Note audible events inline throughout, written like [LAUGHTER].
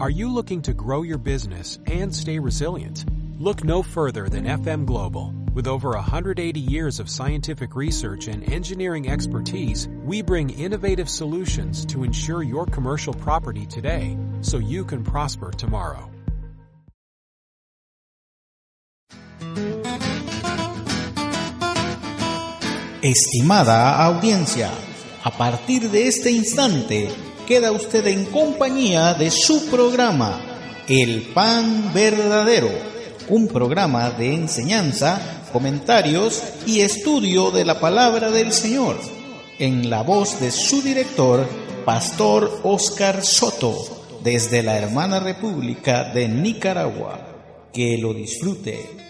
Are you looking to grow your business and stay resilient? Look no further than FM Global. With over 180 years of scientific research and engineering expertise, we bring innovative solutions to ensure your commercial property today so you can prosper tomorrow. Estimada audiencia, a partir de este instante queda usted en compañía de su programa, El Pan Verdadero, un programa de enseñanza, comentarios y estudio de la palabra del Señor, en la voz de su director, Pastor Oscar Soto, desde la hermana República de Nicaragua. Que lo disfrute.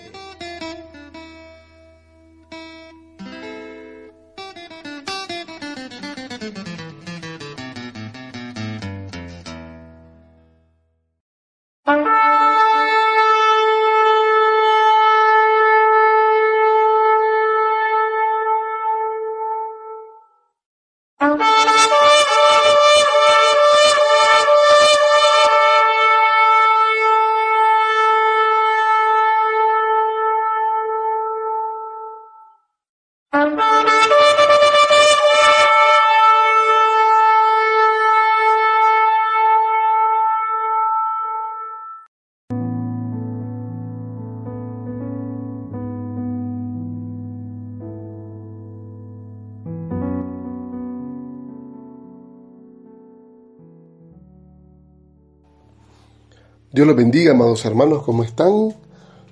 Dios los bendiga, amados hermanos, ¿cómo están?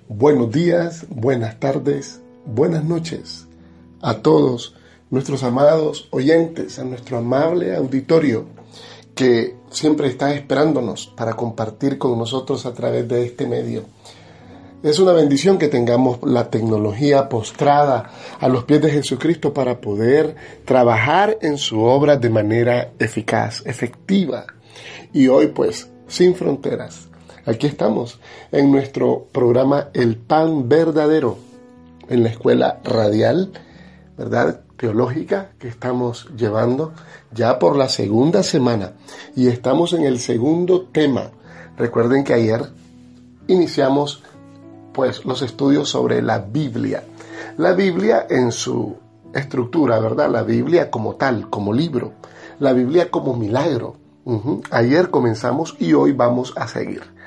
Buenos días, buenas tardes, buenas noches a todos nuestros amados oyentes, a nuestro amable auditorio que siempre está esperándonos para compartir con nosotros a través de este medio. Es una bendición que tengamos la tecnología postrada a los pies de Jesucristo para poder trabajar en su obra de manera eficaz, efectiva. Y hoy pues, sin fronteras, Aquí estamos en nuestro programa El Pan Verdadero, en la escuela radial, ¿verdad? Teológica que estamos llevando ya por la segunda semana y estamos en el segundo tema. Recuerden que ayer iniciamos pues los estudios sobre la Biblia. La Biblia en su estructura, ¿verdad? La Biblia como tal, como libro. La Biblia como milagro. Ayer comenzamos y hoy vamos a seguir.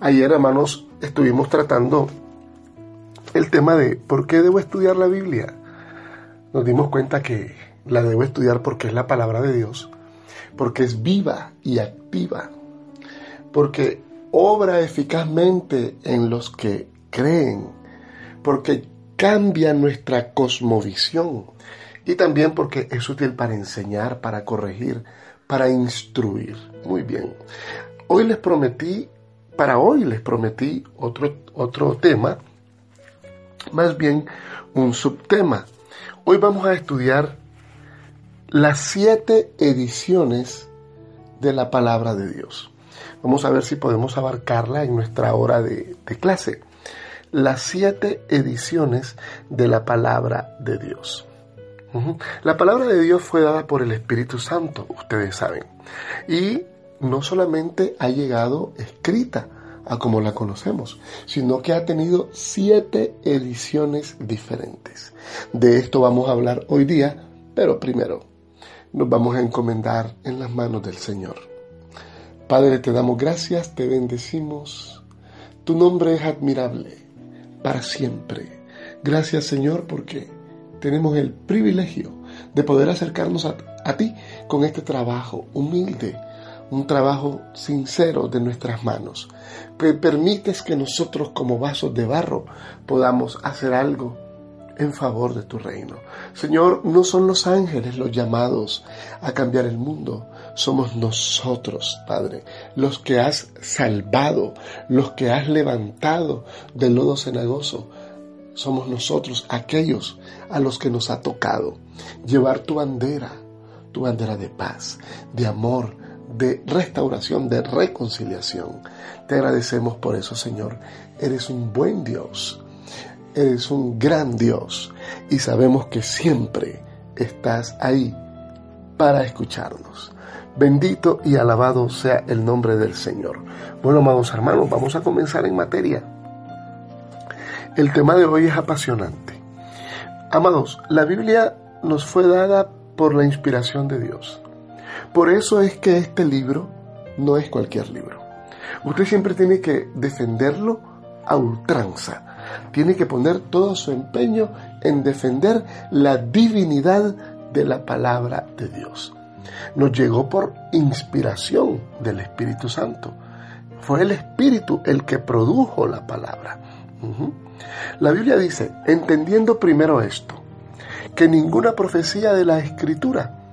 Ayer, hermanos, estuvimos tratando el tema de por qué debo estudiar la Biblia. Nos dimos cuenta que la debo estudiar porque es la palabra de Dios, porque es viva y activa, porque obra eficazmente en los que creen, porque cambia nuestra cosmovisión y también porque es útil para enseñar, para corregir, para instruir. Muy bien. Hoy les prometí para hoy les prometí otro, otro tema, más bien un subtema. Hoy vamos a estudiar las siete ediciones de la palabra de Dios. Vamos a ver si podemos abarcarla en nuestra hora de, clase. Las siete ediciones de la palabra de Dios. La palabra de Dios fue dada por el Espíritu Santo, ustedes saben. Y no solamente ha llegado escrita a como la conocemos, sino que ha tenido siete ediciones diferentes. De esto vamos a hablar hoy día, pero primero nos vamos a encomendar en las manos del Señor. Padre, te damos gracias, te bendecimos. Tu nombre es admirable para siempre. Gracias Señor porque tenemos el privilegio de poder acercarnos a, a ti con este trabajo humilde un trabajo sincero de nuestras manos. permites que nosotros como vasos de barro podamos hacer algo en favor de tu reino. Señor, no son los ángeles los llamados a cambiar el mundo, somos nosotros, Padre, los que has salvado, los que has levantado del lodo cenagoso. Somos nosotros aquellos a los que nos ha tocado llevar tu bandera, tu bandera de paz, de amor, de restauración, de reconciliación. Te agradecemos por eso, Señor. Eres un buen Dios, eres un gran Dios y sabemos que siempre estás ahí para escucharnos. Bendito y alabado sea el nombre del Señor. Bueno, amados hermanos, vamos a comenzar en materia. El tema de hoy es apasionante. Amados, la Biblia nos fue dada por la inspiración de Dios. Por eso es que este libro no es cualquier libro. Usted siempre tiene que defenderlo a ultranza. Tiene que poner todo su empeño en defender la divinidad de la palabra de Dios. Nos llegó por inspiración del Espíritu Santo. Fue el Espíritu el que produjo la palabra. La Biblia dice, entendiendo primero esto, que ninguna profecía de la Escritura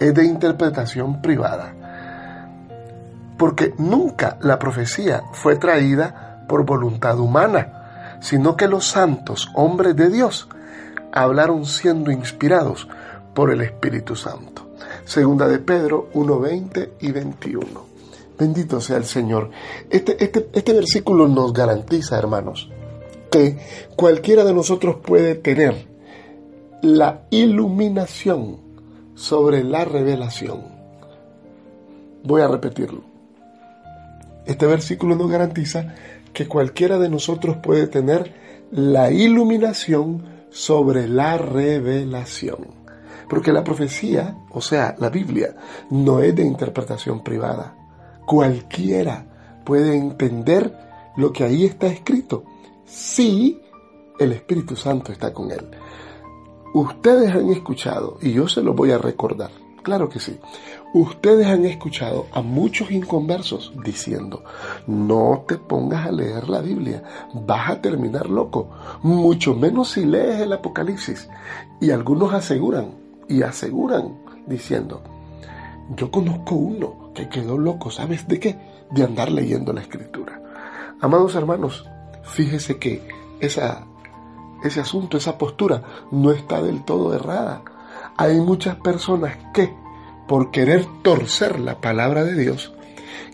es de interpretación privada, porque nunca la profecía fue traída por voluntad humana, sino que los santos, hombres de Dios, hablaron siendo inspirados por el Espíritu Santo. Segunda de Pedro 1.20 y 21. Bendito sea el Señor. Este, este, este versículo nos garantiza, hermanos, que cualquiera de nosotros puede tener la iluminación sobre la revelación. Voy a repetirlo. Este versículo nos garantiza que cualquiera de nosotros puede tener la iluminación sobre la revelación. Porque la profecía, o sea, la Biblia, no es de interpretación privada. Cualquiera puede entender lo que ahí está escrito si el Espíritu Santo está con él. Ustedes han escuchado, y yo se lo voy a recordar, claro que sí, ustedes han escuchado a muchos inconversos diciendo, no te pongas a leer la Biblia, vas a terminar loco, mucho menos si lees el Apocalipsis. Y algunos aseguran, y aseguran diciendo, yo conozco uno que quedó loco, ¿sabes de qué? De andar leyendo la escritura. Amados hermanos, fíjese que esa, ese asunto, esa postura no está del todo errada. Hay muchas personas que, por querer torcer la palabra de Dios,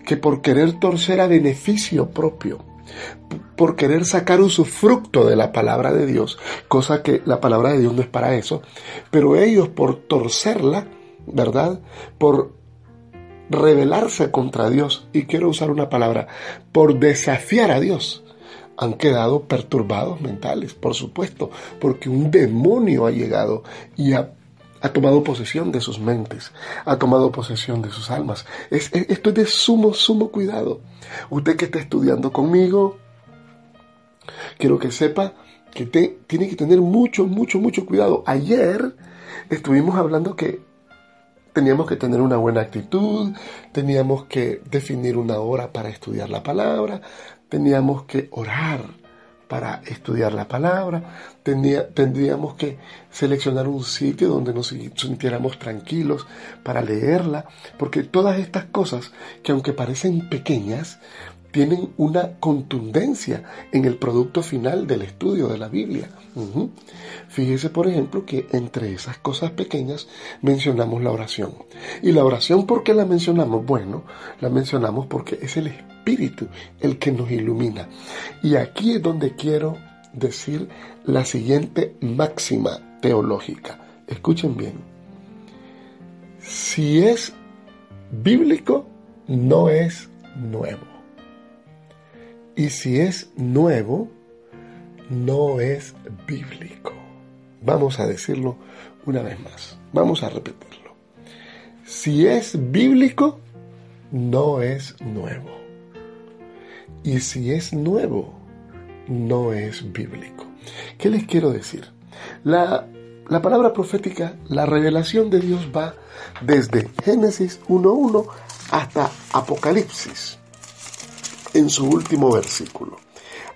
que por querer torcer a beneficio propio, por querer sacar un fruto de la palabra de Dios, cosa que la palabra de Dios no es para eso, pero ellos por torcerla, ¿verdad? Por rebelarse contra Dios, y quiero usar una palabra, por desafiar a Dios, han quedado perturbados mentales, por supuesto, porque un demonio ha llegado y ha, tomado posesión de sus mentes, ha tomado posesión de sus almas. esto es de sumo, sumo cuidado. Usted que está estudiando conmigo, quiero que sepa que tiene que tener mucho, mucho, mucho cuidado. Ayer estuvimos hablando que teníamos que tener una buena actitud, teníamos que definir una hora para estudiar la palabra, teníamos que orar para estudiar la palabra, tendríamos que seleccionar un sitio donde nos sintiéramos tranquilos para leerla, porque todas estas cosas que aunque parecen pequeñas, tienen una contundencia en el producto final del estudio de la Biblia. Fíjese, por ejemplo, que entre esas cosas pequeñas mencionamos la oración. ¿Y la oración por qué la mencionamos? Bueno, la mencionamos porque es el Espíritu el que nos ilumina. Y aquí es donde quiero decir la siguiente máxima teológica. Escuchen bien. Si es bíblico, no es nuevo. Y si es nuevo, no es bíblico. Vamos a decirlo una vez más. Vamos a repetirlo. Si es bíblico, no es nuevo. Y si es nuevo, no es bíblico. ¿Qué les quiero decir? La, la palabra profética, la revelación de Dios va desde Génesis 1.1 hasta Apocalipsis en su último versículo.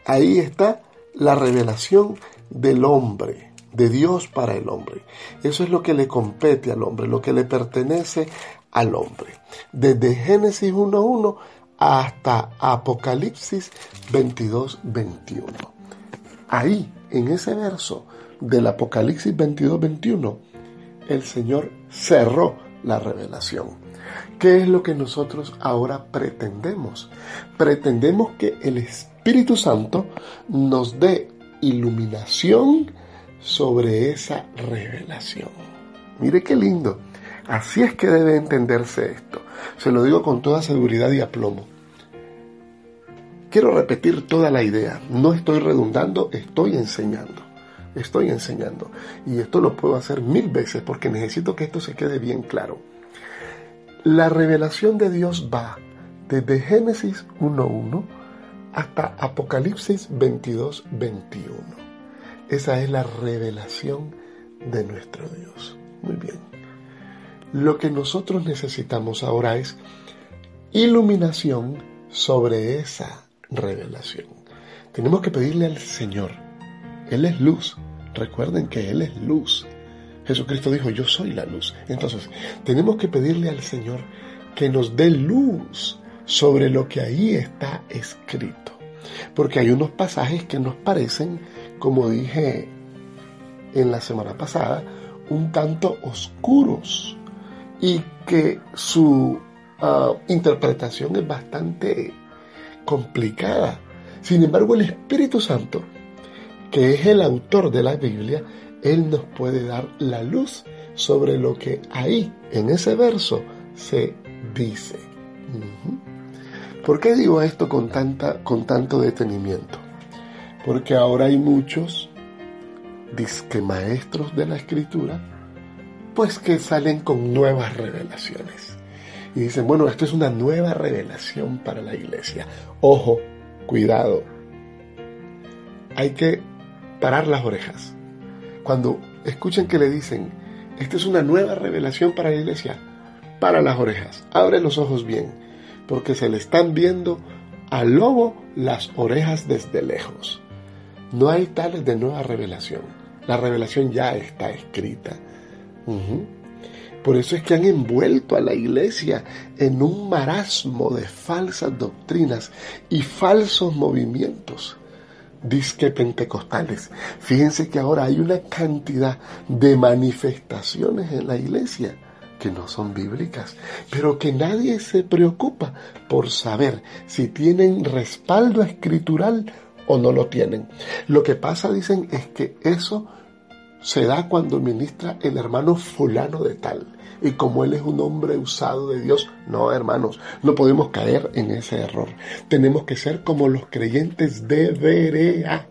Ahí está la revelación del hombre, de Dios para el hombre. Eso es lo que le compete al hombre, lo que le pertenece al hombre. Desde Génesis 1.1 hasta Apocalipsis 22.21. Ahí, en ese verso del Apocalipsis 22.21, el Señor cerró la revelación. ¿Qué es lo que nosotros ahora pretendemos? Pretendemos que el Espíritu Santo nos dé iluminación sobre esa revelación. Mire qué lindo. Así es que debe entenderse esto. Se lo digo con toda seguridad y aplomo. Quiero repetir toda la idea. No estoy redundando, estoy enseñando. Estoy enseñando. Y esto lo puedo hacer mil veces porque necesito que esto se quede bien claro. La revelación de Dios va desde Génesis 1.1 hasta Apocalipsis 22.21. Esa es la revelación de nuestro Dios. Muy bien. Lo que nosotros necesitamos ahora es iluminación sobre esa revelación. Tenemos que pedirle al Señor. Él es luz. Recuerden que Él es luz. Jesucristo dijo, yo soy la luz. Entonces, tenemos que pedirle al Señor que nos dé luz sobre lo que ahí está escrito. Porque hay unos pasajes que nos parecen, como dije en la semana pasada, un tanto oscuros y que su ah, interpretación es bastante complicada. Sin embargo, el Espíritu Santo, que es el autor de la Biblia, Él nos puede dar la luz sobre lo que ahí, en ese verso, se dice. ¿Por qué digo esto con, tanta, con tanto detenimiento? Porque ahora hay muchos disque maestros de la escritura, pues que salen con nuevas revelaciones. Y dicen, bueno, esto es una nueva revelación para la iglesia. Ojo, cuidado. Hay que parar las orejas. Cuando escuchen que le dicen, esta es una nueva revelación para la iglesia, para las orejas, abre los ojos bien, porque se le están viendo al lobo las orejas desde lejos. No hay tales de nueva revelación. La revelación ya está escrita. Por eso es que han envuelto a la iglesia en un marasmo de falsas doctrinas y falsos movimientos. Disque pentecostales. Fíjense que ahora hay una cantidad de manifestaciones en la iglesia que no son bíblicas, pero que nadie se preocupa por saber si tienen respaldo escritural o no lo tienen. Lo que pasa, dicen, es que eso se da cuando ministra el hermano fulano de tal. Y como él es un hombre usado de Dios, no hermanos, no podemos caer en ese error. Tenemos que ser como los creyentes de Berea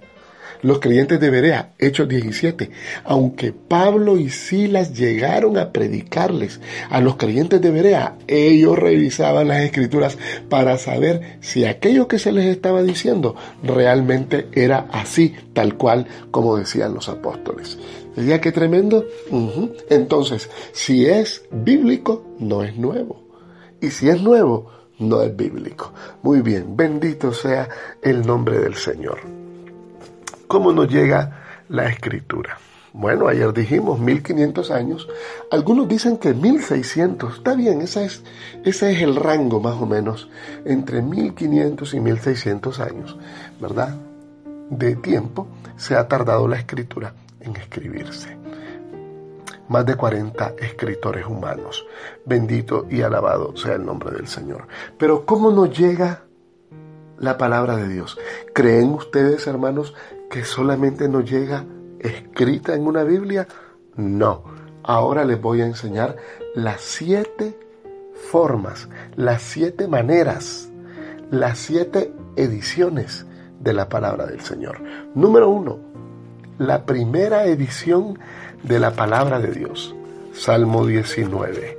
los creyentes de Berea, Hechos 17, aunque Pablo y Silas llegaron a predicarles a los creyentes de Berea, ellos revisaban las escrituras para saber si aquello que se les estaba diciendo realmente era así, tal cual como decían los apóstoles. ¿Veía qué tremendo? Entonces, si es bíblico, no es nuevo. Y si es nuevo, no es bíblico. Muy bien, bendito sea el nombre del Señor. ¿Cómo nos llega la escritura? Bueno, ayer dijimos 1500 años, algunos dicen que 1600, está bien, esa es, ese es el rango más o menos, entre 1500 y 1600 años, ¿verdad? De tiempo se ha tardado la escritura en escribirse. Más de 40 escritores humanos. Bendito y alabado sea el nombre del Señor. Pero ¿cómo nos llega la palabra de Dios? ¿Creen ustedes, hermanos, que solamente nos llega escrita en una Biblia? No. Ahora les voy a enseñar las siete formas, las siete maneras, las siete ediciones de la palabra del Señor. Número uno, la primera edición de la palabra de Dios, Salmo 19.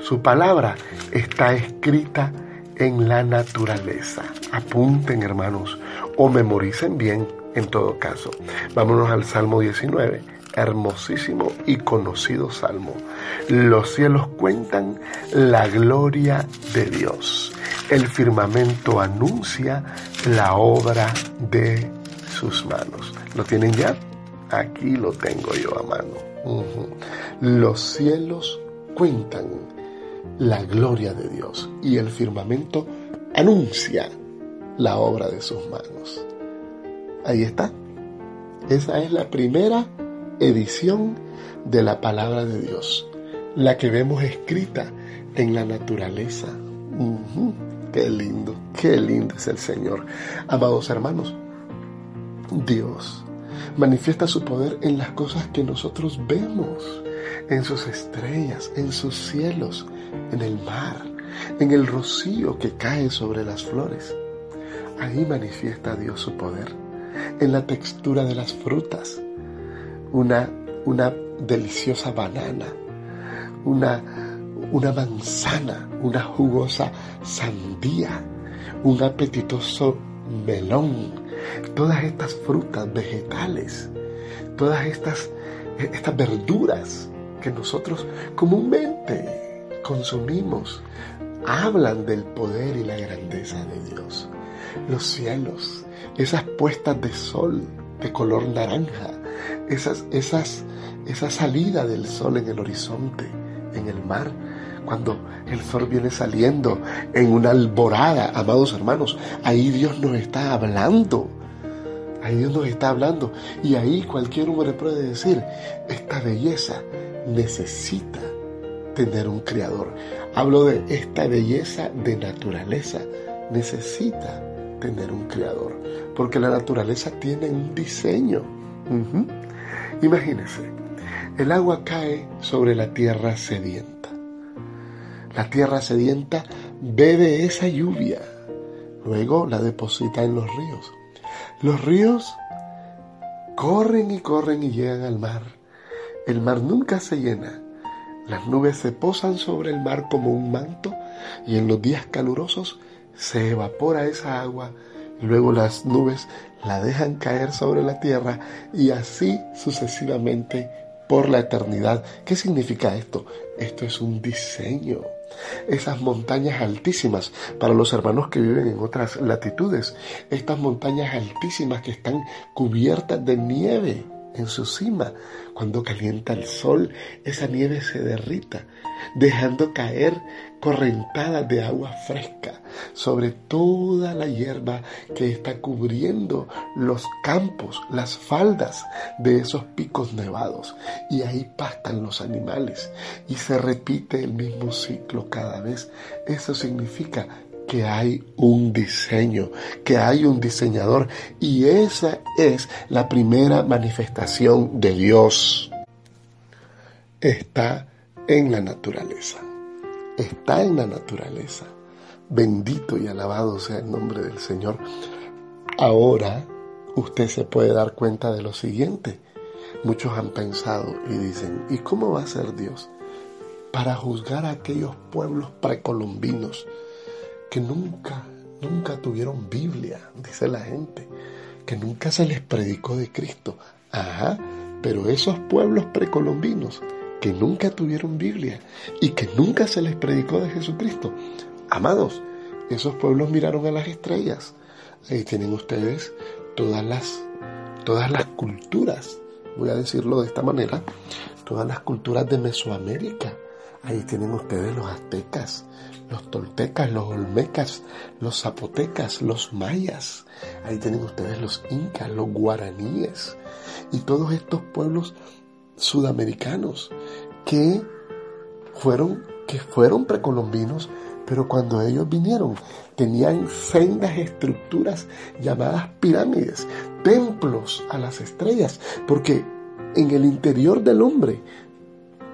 Su palabra está escrita en la naturaleza. Apunten hermanos o memoricen bien en todo caso. Vámonos al Salmo 19, hermosísimo y conocido salmo. Los cielos cuentan la gloria de Dios. El firmamento anuncia la obra de sus manos. ¿Lo tienen ya? Aquí lo tengo yo a mano. Los cielos cuentan la gloria de Dios y el firmamento anuncia la obra de sus manos. Ahí está. Esa es la primera edición de la palabra de Dios, la que vemos escrita en la naturaleza. Qué lindo, qué lindo es el Señor. Amados hermanos, Dios manifiesta su poder en las cosas que nosotros vemos, en sus estrellas, en sus cielos, en el mar, en el rocío que cae sobre las flores. Ahí manifiesta Dios su poder, en la textura de las frutas. Una, una deliciosa banana, una, una manzana, una jugosa sandía, un apetitoso melón, todas estas frutas vegetales, todas estas, estas verduras que nosotros comúnmente consumimos, hablan del poder y la grandeza de Dios. Los cielos, esas puestas de sol de color naranja, esas, esas, esa salida del sol en el horizonte, en el mar, cuando el sol viene saliendo en una alborada, amados hermanos, ahí Dios nos está hablando. Ahí Dios nos está hablando. Y ahí cualquier hombre puede decir, esta belleza necesita tener un creador. Hablo de esta belleza de naturaleza. Necesita tener un creador. Porque la naturaleza tiene un diseño. Imagínense, el agua cae sobre la tierra sedienta. La tierra sedienta bebe esa lluvia, luego la deposita en los ríos. Los ríos corren y corren y llegan al mar. El mar nunca se llena. Las nubes se posan sobre el mar como un manto y en los días calurosos se evapora esa agua luego las nubes la dejan caer sobre la tierra y así sucesivamente por la eternidad. ¿Qué significa esto? Esto es un diseño. Esas montañas altísimas, para los hermanos que viven en otras latitudes, estas montañas altísimas que están cubiertas de nieve en su cima. Cuando calienta el sol, esa nieve se derrita, dejando caer correntadas de agua fresca sobre toda la hierba que está cubriendo los campos, las faldas de esos picos nevados. Y ahí pastan los animales y se repite el mismo ciclo cada vez. Eso significa que hay un diseño, que hay un diseñador y esa es la primera manifestación de Dios. Está en la naturaleza, está en la naturaleza. Bendito y alabado sea el nombre del Señor. Ahora usted se puede dar cuenta de lo siguiente. Muchos han pensado y dicen, ¿y cómo va a ser Dios? Para juzgar a aquellos pueblos precolombinos que nunca, nunca tuvieron Biblia, dice la gente, que nunca se les predicó de Cristo. Ajá, pero esos pueblos precolombinos que nunca tuvieron Biblia y que nunca se les predicó de Jesucristo, amados, esos pueblos miraron a las estrellas. Ahí tienen ustedes todas las, todas las culturas, voy a decirlo de esta manera, todas las culturas de Mesoamérica. Ahí tienen ustedes los aztecas, los toltecas, los olmecas, los zapotecas, los mayas. Ahí tienen ustedes los incas, los guaraníes y todos estos pueblos sudamericanos que fueron, que fueron precolombinos, pero cuando ellos vinieron tenían sendas estructuras llamadas pirámides, templos a las estrellas, porque en el interior del hombre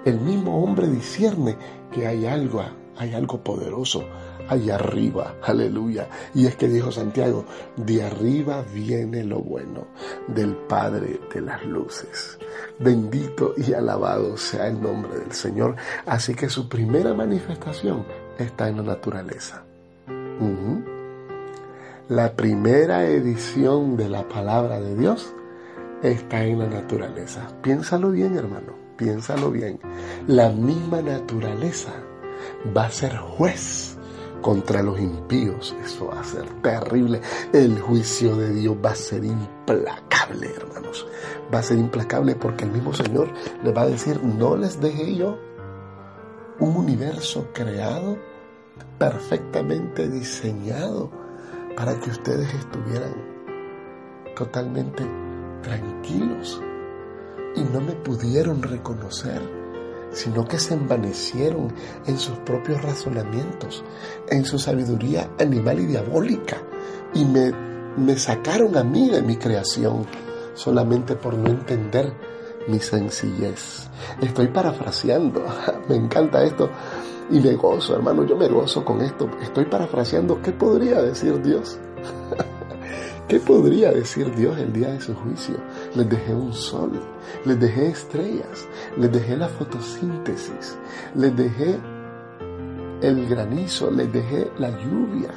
el mismo hombre discierne que hay algo hay algo poderoso allá arriba, aleluya. Y es que dijo Santiago, de arriba viene lo bueno del Padre de las Luces. Bendito y alabado sea el nombre del Señor. Así que su primera manifestación está en la naturaleza. La primera edición de la palabra de Dios está en la naturaleza. Piénsalo bien, hermano, piénsalo bien. La misma naturaleza va a ser juez contra los impíos. Eso va a ser terrible. El juicio de Dios va a ser implacable, hermanos. Va a ser implacable porque el mismo Señor le va a decir, no les dejé yo un universo creado, perfectamente diseñado, para que ustedes estuvieran totalmente tranquilos y no me pudieron reconocer sino que se envanecieron en sus propios razonamientos, en su sabiduría animal y diabólica, y me, me sacaron a mí de mi creación solamente por no entender mi sencillez. Estoy parafraseando, [LAUGHS] me encanta esto. Y me gozo, hermano, yo me gozo con esto. Estoy parafraseando, ¿qué podría decir Dios? [LAUGHS] ¿Qué podría decir Dios el día de su juicio? Les dejé un sol, les dejé estrellas, les dejé la fotosíntesis, les dejé el granizo, les dejé la lluvia,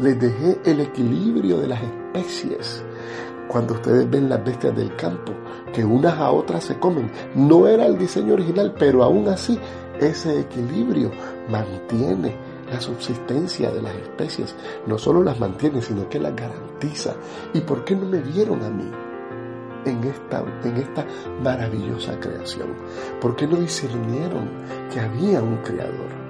les dejé el equilibrio de las especies. Cuando ustedes ven las bestias del campo, que unas a otras se comen, no era el diseño original, pero aún así ese equilibrio mantiene la subsistencia de las especies. No solo las mantiene, sino que las garantiza. ¿Y por qué no me vieron a mí? En esta, en esta maravillosa creación. ¿Por qué no discernieron que había un creador?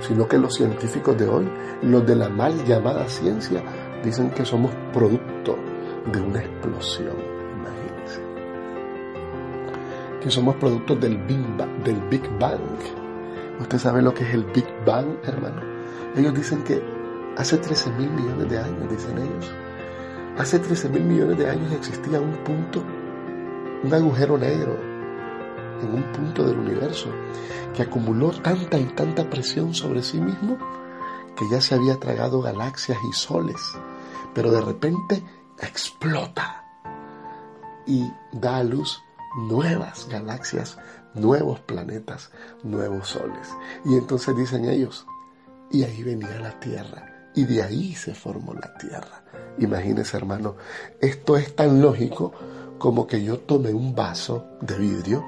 Sino que los científicos de hoy, los de la mal llamada ciencia, dicen que somos producto de una explosión. Imagínense. Que somos producto del. Del Big Bang. Usted sabe lo que es el Big Bang, hermano. Ellos dicen que hace 13 mil millones de años, dicen ellos. Hace 13 mil millones de años existía un punto, un agujero negro en un punto del universo que acumuló tanta y tanta presión sobre sí mismo que ya se había tragado galaxias y soles, pero de repente explota y da a luz nuevas galaxias, nuevos planetas, nuevos soles. Y entonces dicen ellos, y ahí venía la Tierra, y de ahí se formó la Tierra. Imagínese hermano, esto es tan lógico como que yo tome un vaso de vidrio,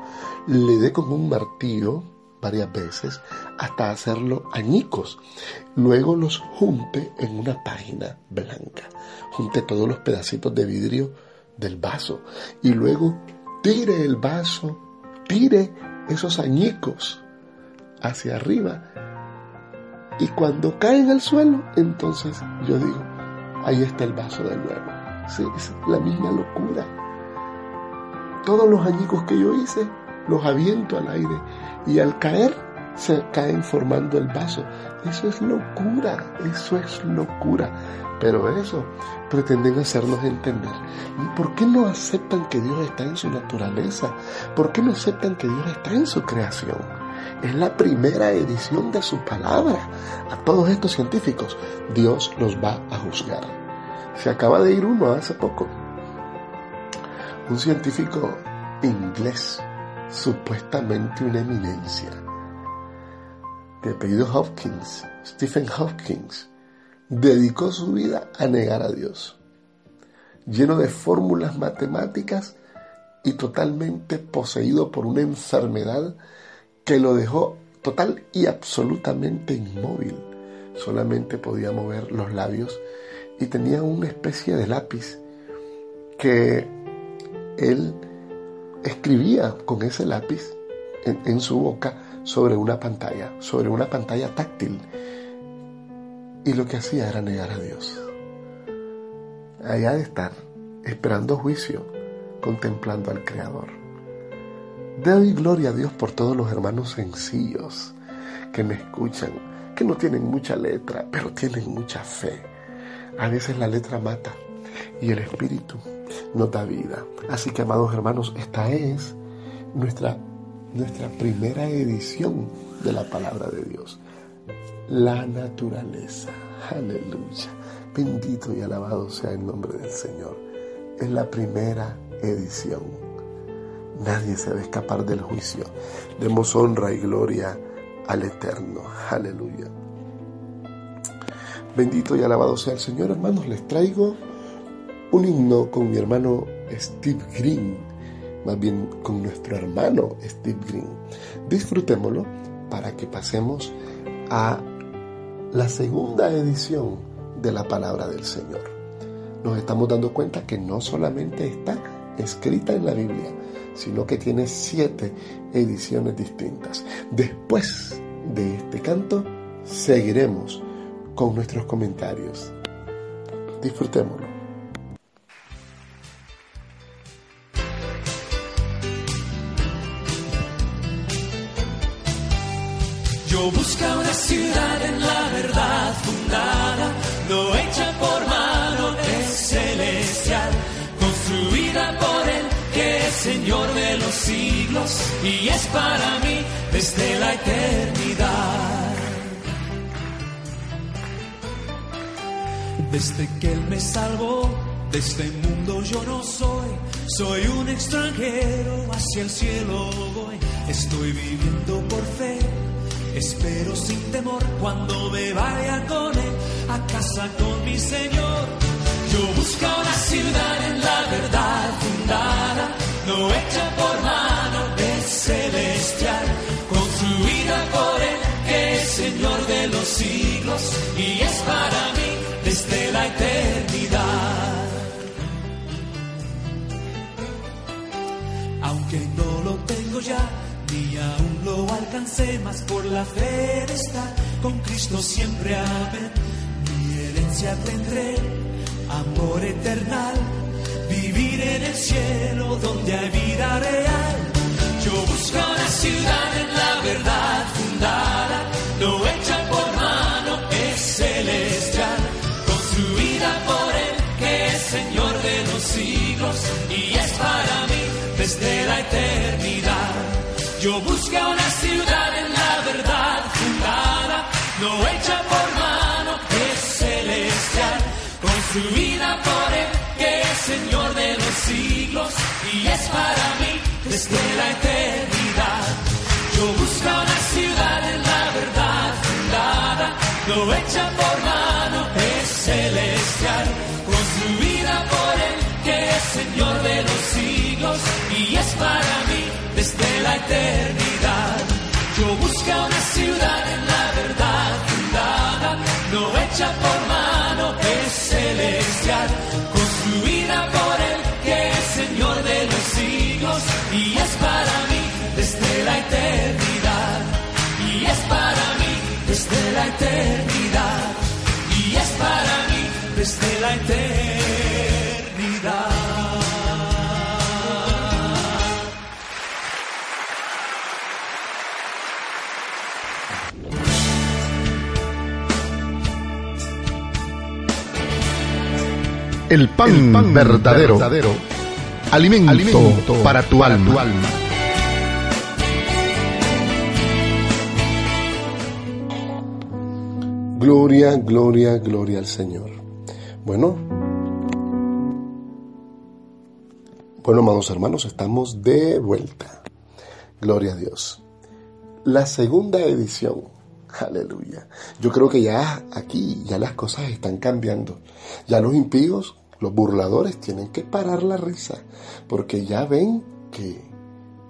le dé con un martillo varias veces hasta hacerlo añicos. Luego los junte en una página blanca. Junte todos los pedacitos de vidrio del vaso y luego tire el vaso, tire esos añicos hacia arriba. Y cuando cae en el suelo, entonces yo digo, ahí está el vaso de nuevo. Sí, es la misma locura. Todos los añicos que yo hice, los aviento al aire y al caer se caen formando el vaso. Eso es locura, eso es locura. Pero eso pretenden hacernos entender. ¿Por qué no aceptan que Dios está en su naturaleza? ¿Por qué no aceptan que Dios está en su creación? Es la primera edición de su palabra. A todos estos científicos, Dios los va a juzgar. Se acaba de ir uno hace poco. Un científico inglés, supuestamente una eminencia, de apellido Hopkins, Stephen Hopkins, dedicó su vida a negar a Dios, lleno de fórmulas matemáticas y totalmente poseído por una enfermedad que lo dejó total y absolutamente inmóvil. Solamente podía mover los labios y tenía una especie de lápiz que él escribía con ese lápiz en, en su boca sobre una pantalla, sobre una pantalla táctil y lo que hacía era negar a Dios. Allá de estar, esperando juicio, contemplando al Creador. Doy gloria a Dios por todos los hermanos sencillos que me escuchan, que no tienen mucha letra, pero tienen mucha fe. A veces la letra mata y el espíritu no da vida. Así que, amados hermanos, esta es nuestra, nuestra primera edición de la palabra de Dios la naturaleza. Aleluya. Bendito y alabado sea el nombre del Señor. Es la primera edición. Nadie se va a escapar del juicio. Demos honra y gloria al Eterno. Aleluya. Bendito y alabado sea el Señor. Hermanos, les traigo un himno con mi hermano Steve Green. Más bien con nuestro hermano Steve Green. Disfrutémoslo para que pasemos a la segunda edición de la palabra del Señor. Nos estamos dando cuenta que no solamente está escrita en la Biblia, sino que tiene siete ediciones distintas. Después de este canto, seguiremos con nuestros comentarios. Disfrutémoslo. Yo busca una ciudad en la verdad fundada, no hecha por mano, es celestial, construida por Él que es Señor de los siglos y es para mí desde la eternidad. Desde que Él me salvó, de este mundo yo no soy, soy un extranjero, hacia el cielo voy, estoy viviendo por fe Espero sin temor cuando me vaya con Él a casa con mi Señor. Yo busco una ciudad en la verdad fundada, no hecha por mano, es celestial, construida por Él, que es Señor de los siglos y es para mí desde la eternidad. Aunque no lo tengo ya, ni aún lo alcancé, más por la fe de estar con Cristo siempre, amén. Mi herencia tendré, amor eternal, vivir en el cielo donde hay vida real. Yo busco una ciudad en la verdad fundada, no hecha por mano, es celestial, construida por Él, que es Señor de los siglos y es para mí desde la eternidad. Yo busco una ciudad en la verdad fundada, no hecha por mano, es celestial, construida por Él, que es Señor de los siglos y es para mí desde la eternidad. Yo busco una ciudad en la verdad fundada, no hecha por mano, es celestial, construida por Él, que es Señor de los siglos y es para mí desde la eternidad. Yo busco una ciudad en la verdad fundada, no hecha por mano, es celestial, construida por Él, que es Señor de los siglos y es para mí desde la eternidad. Y es para mí desde la eternidad. Y es para mí desde la eternidad. El pan, El pan verdadero, verdadero. alimento, Alimento para tu para alma. tu alma. Gloria, gloria, gloria al Señor. Bueno, bueno, amados hermanos, estamos de vuelta. Gloria a Dios. La segunda edición. Aleluya. Yo creo que ya aquí, ya las cosas están cambiando. Ya los impíos, los burladores, tienen que parar la risa. Porque ya ven que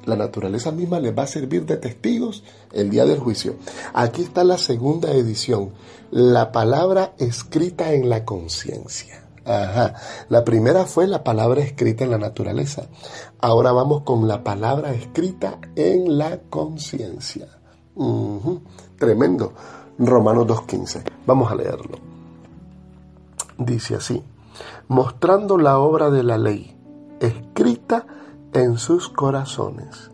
la naturaleza misma les va a servir de testigos el día del juicio. Aquí está la segunda edición, la palabra escrita en la conciencia. Ajá. La primera fue la palabra escrita en la naturaleza. Ahora vamos con la palabra escrita en la conciencia. Tremendo. Romanos 2.15. Vamos a leerlo. Dice así, mostrando la obra de la ley, escrita en sus corazones,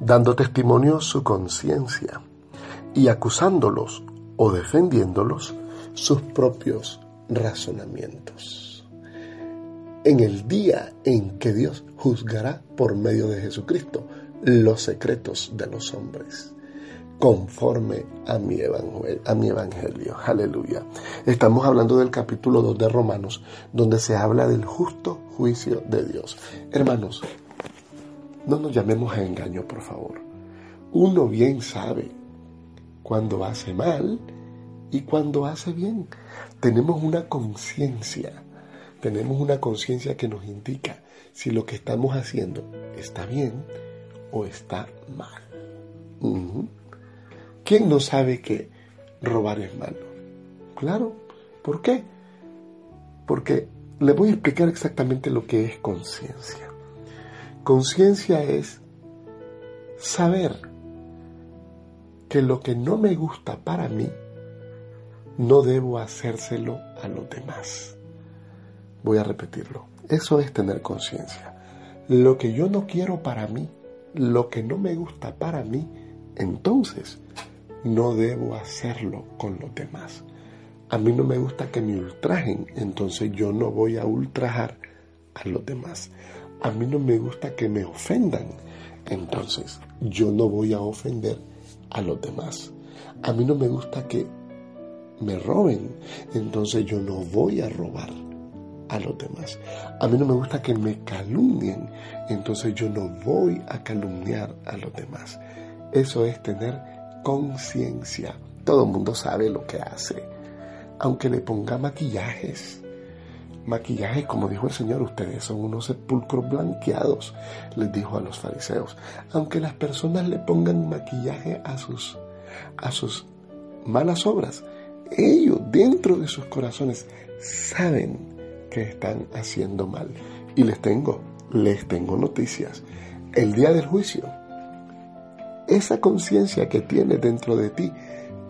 dando testimonio su conciencia y acusándolos o defendiéndolos sus propios razonamientos. En el día en que Dios juzgará por medio de Jesucristo los secretos de los hombres conforme a mi, evangelio, a mi evangelio. Aleluya. Estamos hablando del capítulo 2 de Romanos, donde se habla del justo juicio de Dios. Hermanos, no nos llamemos a engaño, por favor. Uno bien sabe cuando hace mal y cuando hace bien. Tenemos una conciencia, tenemos una conciencia que nos indica si lo que estamos haciendo está bien o está mal. ¿Quién no sabe que robar es malo? Claro. ¿Por qué? Porque le voy a explicar exactamente lo que es conciencia. Conciencia es saber que lo que no me gusta para mí, no debo hacérselo a los demás. Voy a repetirlo. Eso es tener conciencia. Lo que yo no quiero para mí, lo que no me gusta para mí, entonces no debo hacerlo con los demás. A mí no me gusta que me ultrajen, entonces yo no voy a ultrajar a los demás. A mí no me gusta que me ofendan, entonces yo no voy a ofender a los demás. A mí no me gusta que me roben, entonces yo no voy a robar a los demás. A mí no me gusta que me calumnien, entonces yo no voy a calumniar a los demás. Eso es tener conciencia. Todo el mundo sabe lo que hace. Aunque le ponga maquillajes. Maquillajes, como dijo el Señor, ustedes son unos sepulcros blanqueados, les dijo a los fariseos. Aunque las personas le pongan maquillaje a sus, a sus malas obras, ellos dentro de sus corazones saben que están haciendo mal. Y les tengo, les tengo noticias. El día del juicio, esa conciencia que tienes dentro de ti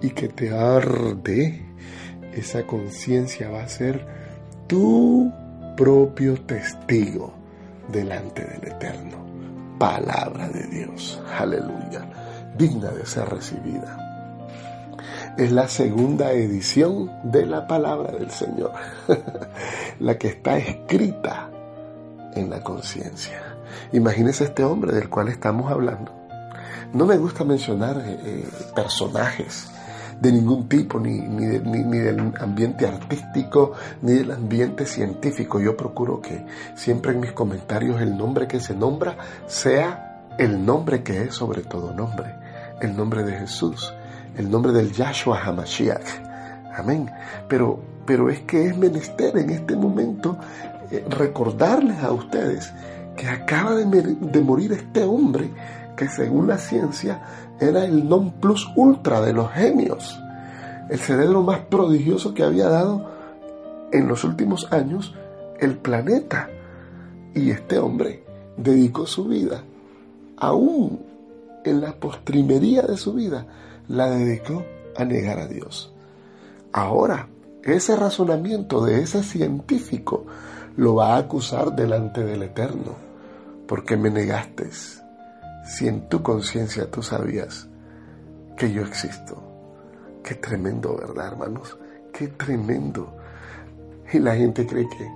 y que te arde, esa conciencia va a ser tu propio testigo delante del Eterno. Palabra de Dios, aleluya, digna de ser recibida es la segunda edición de la palabra del Señor, [LAUGHS] la que está escrita en la conciencia. Imagínese este hombre del cual estamos hablando. No me gusta mencionar eh, eh, personajes de ningún tipo, ni, ni, ni, del ambiente artístico, ni del ambiente científico. Yo procuro que siempre en mis comentarios el nombre que se nombra sea el nombre que es sobre todo nombre, el nombre de Jesús el nombre del Yahshua HaMashiach. Amén. Pero, pero es que es menester en este momento eh, recordarles a ustedes que acaba de, de, morir este hombre que según la ciencia era el non plus ultra de los genios, el cerebro más prodigioso que había dado en los últimos años el planeta. Y este hombre dedicó su vida, aún en la postrimería de su vida, la dedicó a negar a Dios. Ahora, ese razonamiento de ese científico lo va a acusar delante del Eterno, porque me negaste si en tu conciencia tú sabías que yo existo. Qué tremendo, ¿verdad, hermanos? Qué tremendo. Y la gente cree que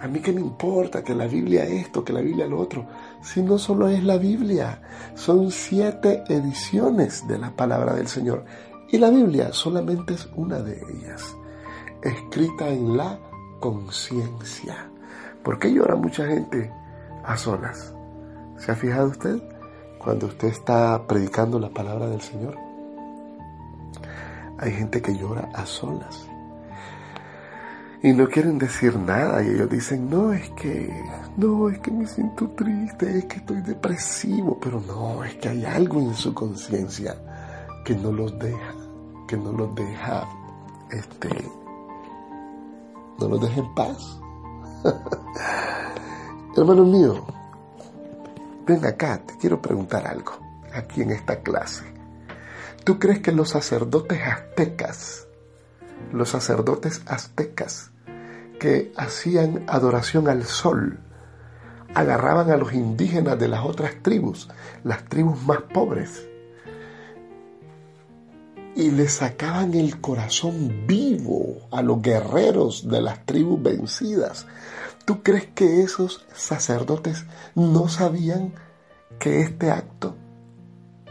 a mí qué me importa que la Biblia esto, que la Biblia lo otro, si no solo es la Biblia, son siete ediciones de la palabra del Señor. Y la Biblia solamente es una de ellas, escrita en la conciencia. ¿Por qué llora mucha gente a solas? ¿Se ha fijado usted? Cuando usted está predicando la palabra del Señor. Hay gente que llora a solas y no quieren decir nada y ellos dicen, no, es que, no, es que me siento triste, es que estoy depresivo, pero no, es que hay algo en su conciencia que no los deja, que no los deja, este, no los deja en paz. [LAUGHS] Hermano mío, ven acá, te quiero preguntar algo, aquí en esta clase. ¿Tú crees que los sacerdotes aztecas, los sacerdotes aztecas que hacían adoración al sol, agarraban a los indígenas de las otras tribus, las tribus más pobres, y le sacaban el corazón vivo a los guerreros de las tribus vencidas. ¿Tú crees que esos sacerdotes no sabían que este acto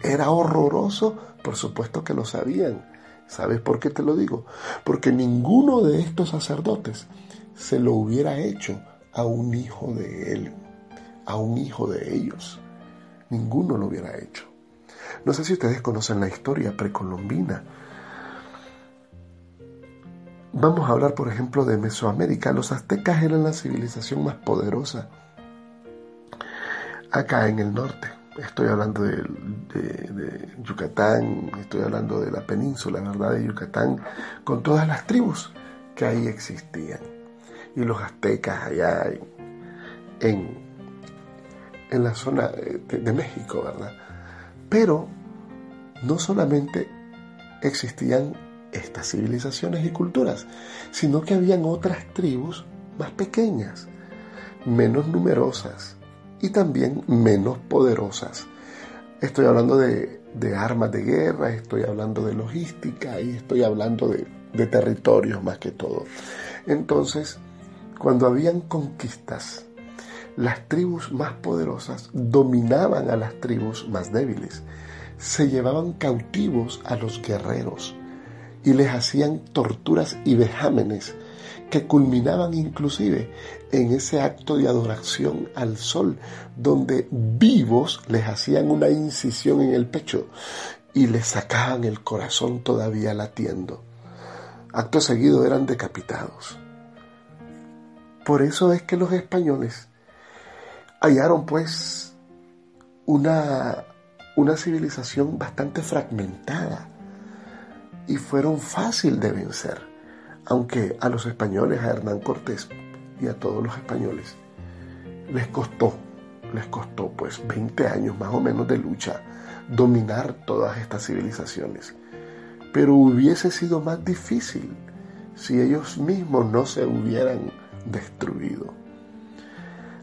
era horroroso? Por supuesto que lo sabían. ¿Sabes por qué te lo digo? Porque ninguno de estos sacerdotes se lo hubiera hecho a un hijo de él, a un hijo de ellos. Ninguno lo hubiera hecho. No sé si ustedes conocen la historia precolombina. Vamos a hablar, por ejemplo, de Mesoamérica. Los aztecas eran la civilización más poderosa acá en el norte. Estoy hablando de, Yucatán, estoy hablando de la península, ¿verdad? De Yucatán, con todas las tribus que ahí existían. Y los aztecas allá en, en, la zona de, de México, ¿verdad? Pero no solamente existían estas civilizaciones y culturas, sino que habían otras tribus más pequeñas, menos numerosas, y también menos poderosas. Estoy hablando de, armas de guerra, estoy hablando de logística y estoy hablando de, de territorios más que todo. Entonces, cuando habían conquistas, las tribus más poderosas dominaban a las tribus más débiles. Se llevaban cautivos a los guerreros y les hacían torturas y vejámenes que culminaban inclusive en ese acto de adoración al sol, donde vivos les hacían una incisión en el pecho y les sacaban el corazón todavía latiendo. Acto seguido eran decapitados. Por eso es que los españoles hallaron pues una, una civilización bastante fragmentada y fueron fácil de vencer, aunque a los españoles, a Hernán Cortés y a todos los españoles, les costó, les costó pues 20 años más o menos de lucha dominar todas estas civilizaciones. Pero hubiese sido más difícil si ellos mismos no se hubieran destruido.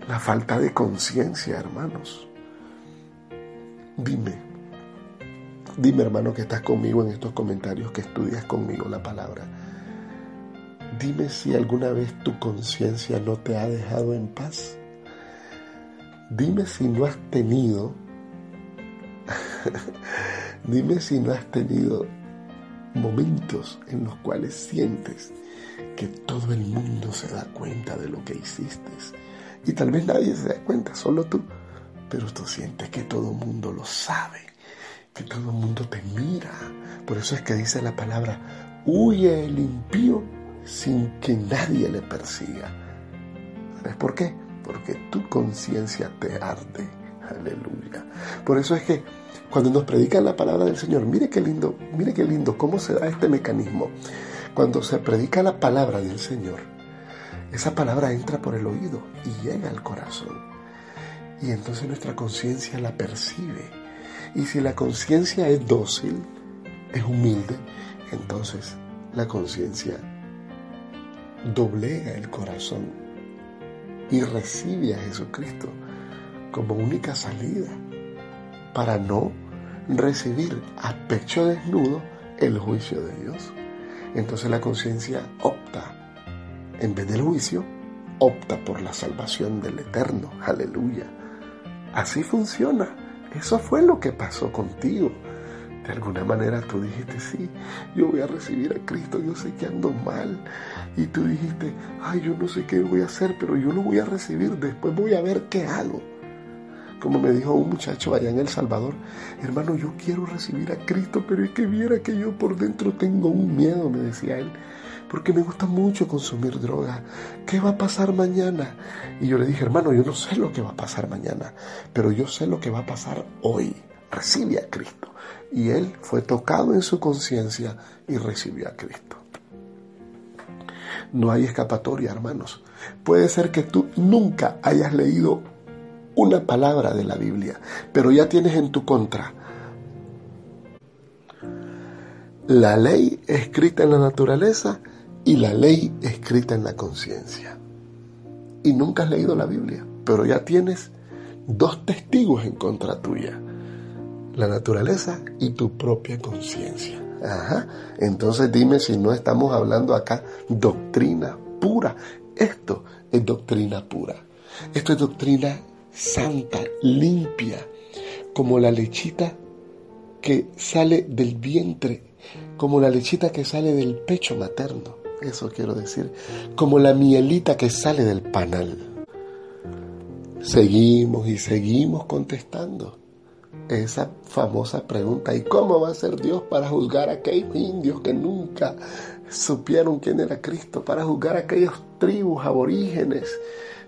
La falta de conciencia, hermanos. Dime, dime hermano que estás conmigo en estos comentarios, que estudias conmigo la palabra. Dime si alguna vez tu conciencia no te ha dejado en paz. Dime si no has tenido, [LAUGHS] dime si no has tenido momentos en los cuales sientes que todo el mundo se da cuenta de lo que hiciste. Y tal vez nadie se da cuenta, solo tú. Pero tú sientes que todo el mundo lo sabe, que todo el mundo te mira. Por eso es que dice la palabra, huye el impío sin que nadie le persiga. ¿Sabes por qué? Porque tu conciencia te arde. Aleluya. Por eso es que cuando nos predican la palabra del Señor, mire qué lindo, mire qué lindo cómo se da este mecanismo. Cuando se predica la palabra del Señor, esa palabra entra por el oído y llega al corazón. Y entonces nuestra conciencia la percibe. Y si la conciencia es dócil, es humilde, entonces la conciencia doblega el corazón y recibe a Jesucristo como única salida para no recibir a pecho desnudo el juicio de Dios. Entonces la conciencia opta, en vez del juicio, opta por la salvación del eterno. Aleluya. Así funciona. Eso fue lo que pasó contigo. De alguna manera tú dijiste, sí, yo voy a recibir a Cristo, yo sé que ando mal. Y tú dijiste, ay, yo no sé qué voy a hacer, pero yo lo voy a recibir, después voy a ver qué hago. Como me dijo un muchacho allá en El Salvador, hermano, yo quiero recibir a Cristo, pero es que viera que yo por dentro tengo un miedo, me decía él, porque me gusta mucho consumir droga. ¿Qué va a pasar mañana? Y yo le dije, hermano, yo no sé lo que va a pasar mañana, pero yo sé lo que va a pasar hoy. Recibe a Cristo. Y él fue tocado en su conciencia y recibió a Cristo. No hay escapatoria, hermanos. Puede ser que tú nunca hayas leído una palabra de la Biblia, pero ya tienes en tu contra la ley escrita en la naturaleza y la ley escrita en la conciencia. Y nunca has leído la Biblia, pero ya tienes dos testigos en contra tuya, la naturaleza y tu propia conciencia. Ajá. Entonces dime si no estamos hablando acá doctrina pura. Esto es doctrina pura. Esto es doctrina santa, limpia, como la lechita que sale del vientre, como la lechita que sale del pecho materno, eso quiero decir, como la mielita que sale del panal. Seguimos y seguimos contestando esa famosa pregunta, ¿y cómo va a ser Dios para juzgar a aquellos indios que nunca supieron quién era Cristo, para juzgar a aquellas tribus aborígenes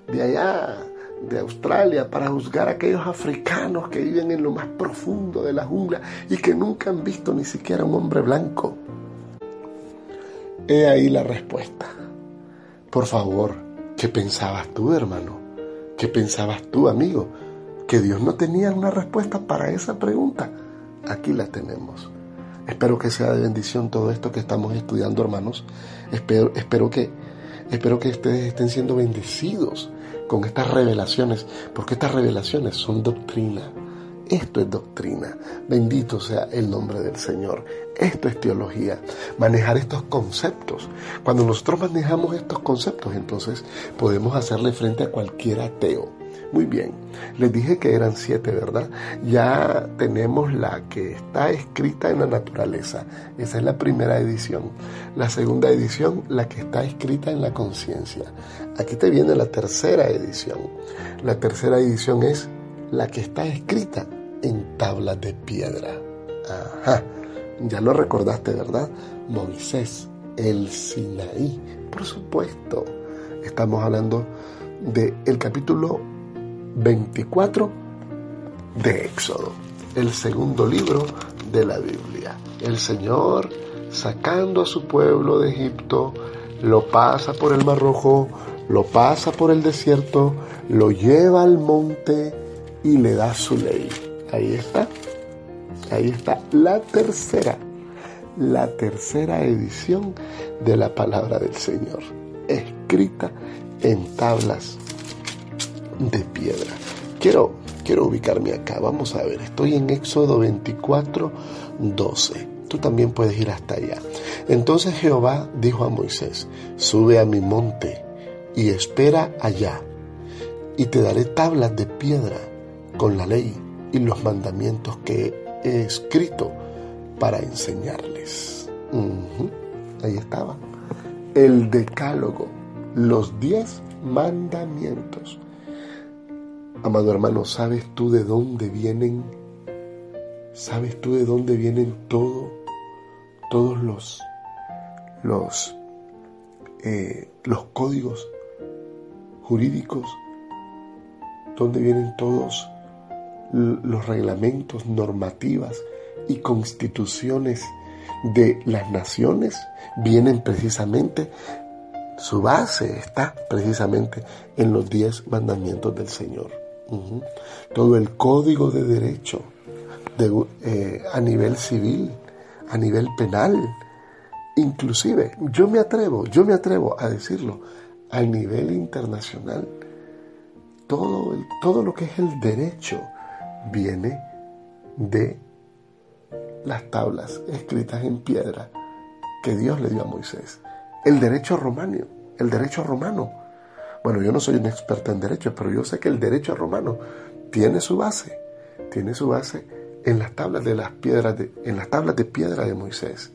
de allá de Australia para juzgar a aquellos africanos que viven en lo más profundo de la jungla y que nunca han visto ni siquiera un hombre blanco. He ahí la respuesta. Por favor, ¿qué pensabas tú, hermano? ¿Qué pensabas tú, amigo? ¿Que Dios no tenía una respuesta para esa pregunta? Aquí la tenemos. Espero que sea de bendición todo esto que estamos estudiando, hermanos. Espero, espero que, espero que ustedes estén siendo bendecidos con estas revelaciones, porque estas revelaciones son doctrina. Esto es doctrina. Bendito sea el nombre del Señor. Esto es teología. Manejar estos conceptos. Cuando nosotros manejamos estos conceptos, entonces podemos hacerle frente a cualquier ateo Muy bien, les dije que eran siete, ¿verdad? Ya tenemos la que está escrita en la naturaleza. Esa es la primera edición. La segunda edición, la que está escrita en la conciencia. Aquí te viene la tercera edición. La tercera edición es la que está escrita en tablas de piedra. Ajá, ya lo recordaste, ¿verdad? Moisés, el Sinaí, por supuesto. Estamos hablando del el capítulo 24 de Éxodo, el segundo libro de la Biblia. El Señor sacando a su pueblo de Egipto, lo pasa por el Mar Rojo, lo pasa por el desierto, lo lleva al monte y le da su ley. Ahí está, ahí está la tercera, la tercera edición de la palabra del Señor, escrita en tablas de piedra. Quiero, quiero ubicarme acá. Vamos a ver, estoy en Éxodo 24, 12. Tú también puedes ir hasta allá. Entonces Jehová dijo a Moisés, sube a mi monte y espera allá, y te daré tablas de piedra con la ley y los mandamientos que he escrito para enseñarles. Ahí estaba. El decálogo, los diez mandamientos. Amado hermano, ¿sabes tú de dónde vienen? ¿Sabes tú de dónde vienen todo, todos los, los, eh, los códigos jurídicos? ¿Dónde vienen todos los reglamentos, normativas y constituciones de las naciones? Vienen precisamente su base está precisamente en los diez mandamientos del Señor. Todo el código de derecho eh, a nivel civil, a nivel penal, inclusive, yo me atrevo, yo me atrevo a decirlo, a nivel internacional, todo, todo lo que es el derecho viene de las tablas escritas en piedra que Dios le dio a Moisés. El derecho romano, el derecho romano bueno, yo no soy un experto en derecho, pero yo sé que el derecho romano tiene su base, tiene su base en las tablas de las piedras de, en las tablas de piedra de Moisés,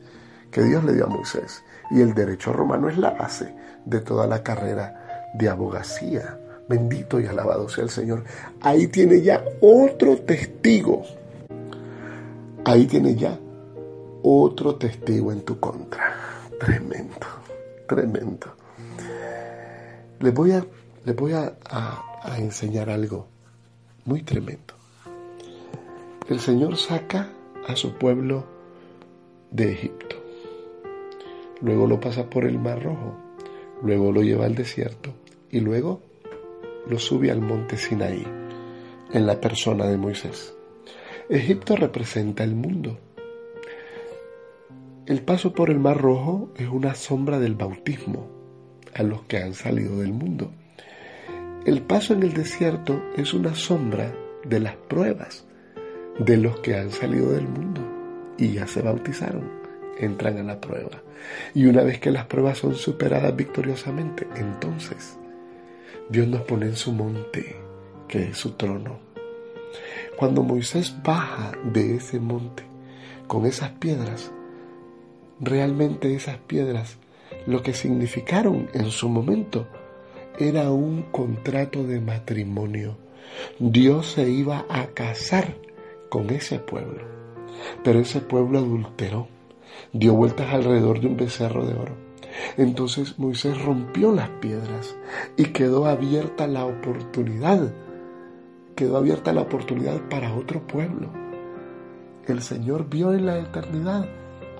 que Dios le dio a Moisés. Y el derecho romano es la base de toda la carrera de abogacía. Bendito y alabado sea el Señor. Ahí tiene ya otro testigo. Ahí tiene ya otro testigo en tu contra. Tremendo, tremendo. Les voy a, les voy a, enseñar algo muy tremendo. El Señor saca a su pueblo de Egipto. Luego lo pasa por el Mar Rojo. Luego lo lleva al desierto. Y luego lo sube al monte Sinaí en la persona de Moisés. Egipto representa el mundo. El paso por el Mar Rojo es una sombra del bautismo a los que han salido del mundo. El paso en el desierto es una sombra de las pruebas de los que han salido del mundo y ya se bautizaron, entran a la prueba. Y una vez que las pruebas son superadas victoriosamente, entonces Dios nos pone en su monte, que es su trono. Cuando Moisés baja de ese monte con esas piedras, realmente esas piedras lo que significaron en su momento era un contrato de matrimonio. Dios se iba a casar con ese pueblo, pero ese pueblo adulteró, dio vueltas alrededor de un becerro de oro. Entonces Moisés rompió las piedras y quedó abierta la oportunidad, quedó abierta la oportunidad para otro pueblo. El Señor vio en la eternidad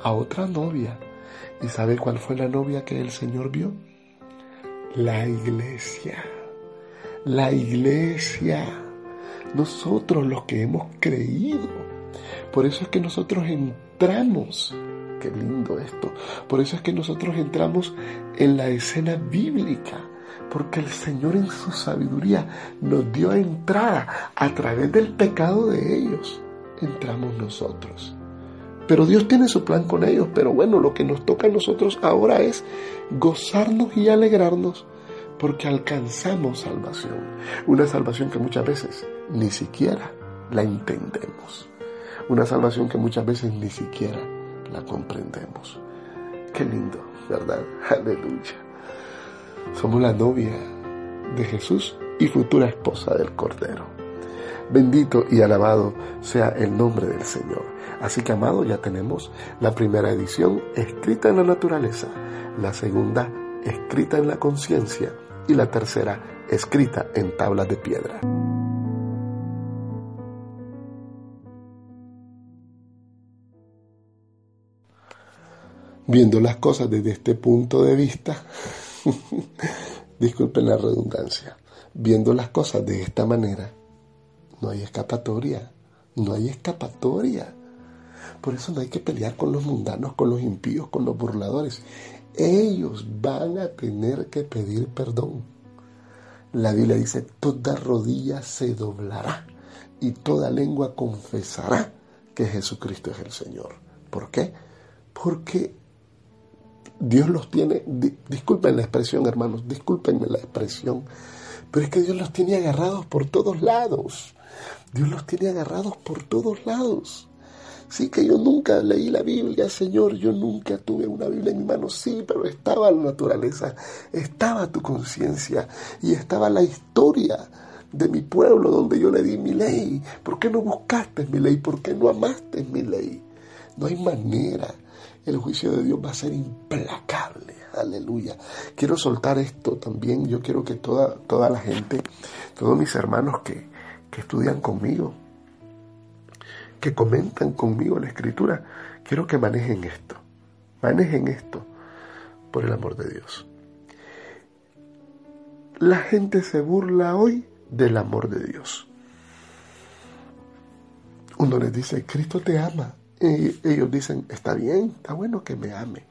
a otra novia ¿Y sabe cuál fue la novia que el Señor vio? La iglesia. La iglesia. Nosotros los que hemos creído. Por eso es que nosotros entramos. Qué lindo esto. Por eso es que nosotros entramos en la escena bíblica. Porque el Señor en su sabiduría nos dio entrada a través del pecado de ellos. Entramos nosotros. Pero Dios tiene su plan con ellos. Pero bueno, lo que nos toca a nosotros ahora es gozarnos y alegrarnos porque alcanzamos salvación. Una salvación que muchas veces ni siquiera la entendemos. Una salvación que muchas veces ni siquiera la comprendemos. Qué lindo, ¿verdad? Aleluya. Somos la novia de Jesús y futura esposa del Cordero. Bendito y alabado sea el nombre del Señor. Así que, amado, ya tenemos la primera edición escrita en la naturaleza, la segunda escrita en la conciencia y la tercera escrita en tablas de piedra. Viendo las cosas desde este punto de vista, [LAUGHS] disculpen la redundancia, viendo las cosas de esta manera, no hay escapatoria, no hay escapatoria. Por eso no hay que pelear con los mundanos, con los impíos, con los burladores. Ellos van a tener que pedir perdón. La Biblia dice, toda rodilla se doblará y toda lengua confesará que Jesucristo es el Señor. ¿Por qué? Porque Dios los tiene, disculpen la expresión hermanos, discúlpenme la expresión, pero es que Dios los tiene agarrados por todos lados. Dios los tiene agarrados por todos lados. Sí que yo nunca leí la Biblia, Señor, yo nunca tuve una Biblia en mi mano, sí, pero estaba la naturaleza, estaba tu conciencia y estaba la historia de mi pueblo donde yo le di mi ley. ¿Por qué no buscaste mi ley? ¿Por qué no amaste mi ley? No hay manera. El juicio de Dios va a ser implacable. Aleluya. Quiero soltar esto también. Yo quiero que toda, toda la gente, todos mis hermanos que, que estudian conmigo, que comentan conmigo la escritura, quiero que manejen esto. Manejen esto por el amor de Dios. La gente se burla hoy del amor de Dios. Uno les dice, Cristo te ama. Ellos dicen, está bien, está bueno que me ame.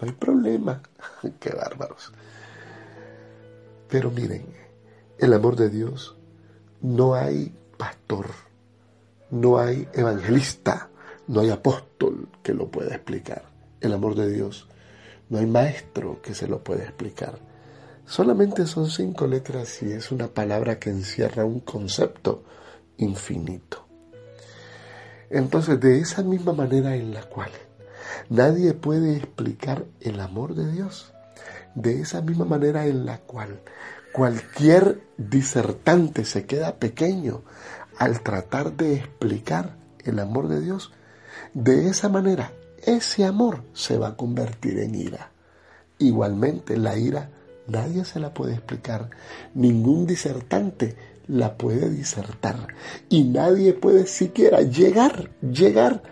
No hay problema. [LAUGHS] Qué bárbaros. Pero miren, el amor de Dios no hay pastor, no hay evangelista, no hay apóstol que lo pueda explicar. El amor de Dios, no hay maestro que se lo pueda explicar. Solamente son cinco letras y es una palabra que encierra un concepto infinito. Entonces, de esa misma manera en la cual nadie puede explicar el amor de Dios, de esa misma manera en la cual Cualquier disertante se queda pequeño al tratar de explicar el amor de Dios. De esa manera, ese amor se va a convertir en ira. Igualmente, la ira nadie se la puede explicar. Ningún disertante la puede disertar. Y nadie puede siquiera llegar, llegar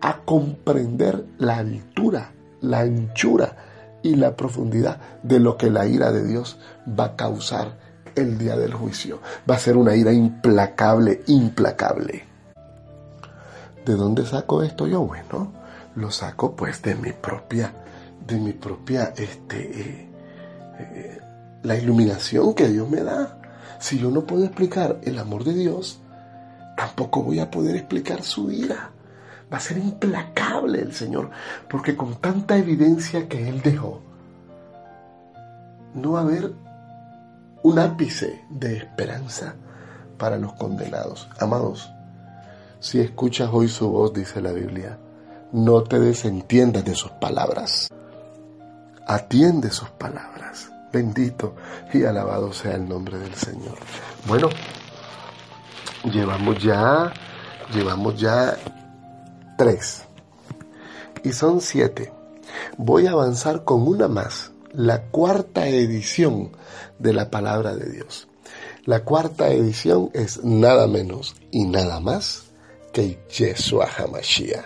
a comprender la altura, la anchura, y la profundidad de lo que la ira de Dios va a causar el día del juicio. Va a ser una ira implacable, implacable. ¿De dónde saco esto yo? Bueno, lo saco pues de mi propia, de mi propia, este, eh, eh, la iluminación que Dios me da. Si yo no puedo explicar el amor de Dios, tampoco voy a poder explicar su ira. Va a ser implacable el Señor, porque con tanta evidencia que Él dejó, no va a haber un ápice de esperanza para los condenados. Amados, si escuchas hoy su voz, dice la Biblia, no te desentiendas de sus palabras. Atiende sus palabras. Bendito y alabado sea el nombre del Señor. Bueno, llevamos ya, llevamos ya tres. Y son siete. Voy a avanzar con una más, la cuarta edición de la palabra de Dios. La cuarta edición es nada menos y nada más que Yeshua HaMashiach.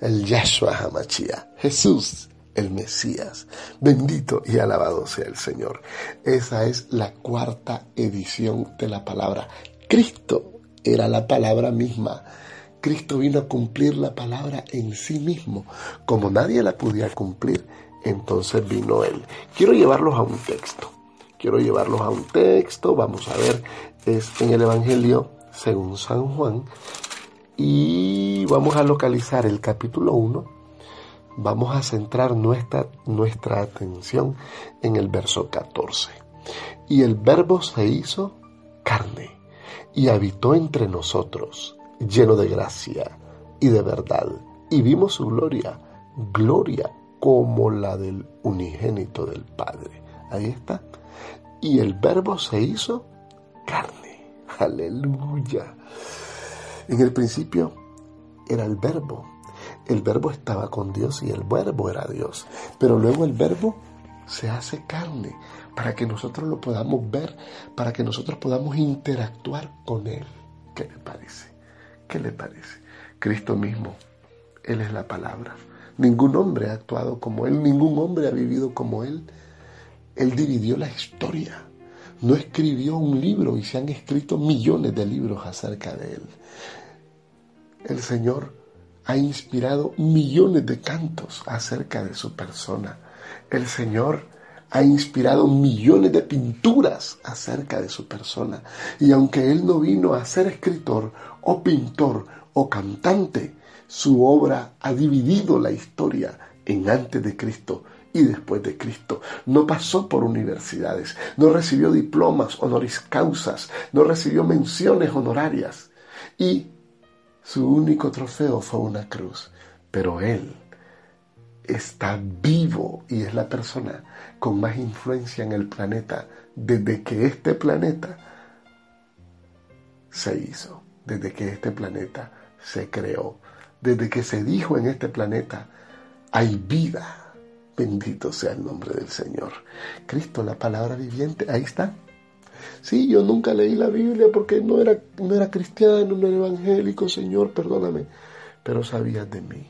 El Yeshua HaMashiach. Jesús, el Mesías. Bendito y alabado sea el Señor. Esa es la cuarta edición de la palabra. Cristo era la palabra misma Cristo vino a cumplir la palabra en sí mismo. Como nadie la podía cumplir, entonces vino Él. Quiero llevarlos a un texto. Quiero llevarlos a un texto. Vamos a ver, es en el Evangelio según San Juan. Y vamos a localizar el capítulo 1. Vamos a centrar nuestra, nuestra atención en el verso 14. Y el verbo se hizo carne y habitó entre nosotros, lleno de gracia y de verdad. Y vimos su gloria, gloria como la del unigénito del Padre. Ahí está. Y el verbo se hizo carne. Aleluya. En el principio era el verbo. El verbo estaba con Dios y el verbo era Dios. Pero luego el verbo se hace carne para que nosotros lo podamos ver, para que nosotros podamos interactuar con Él. ¿Qué le parece? ¿Qué le parece? Cristo mismo, Él es la palabra. Ningún hombre ha actuado como Él, ningún hombre ha vivido como Él. Él dividió la historia. No escribió un libro y se han escrito millones de libros acerca de Él. El Señor ha inspirado millones de cantos acerca de su persona. El Señor ha inspirado millones de pinturas acerca de su persona. Y aunque Él no vino a ser escritor o pintor o cantante, su obra ha dividido la historia en antes de Cristo y después de Cristo. No pasó por universidades, no recibió diplomas honoris causas, no recibió menciones honorarias. Y su único trofeo fue una cruz. Pero Él está vivo y es la persona con más influencia en el planeta desde que este planeta se hizo, desde que este planeta se creó, desde que se dijo en este planeta, hay vida. Bendito sea el nombre del Señor. Cristo, la palabra viviente, ahí está. Sí, yo nunca leí la Biblia porque no era, no era cristiano, no era evangélico, Señor, perdóname. Pero sabías de mí,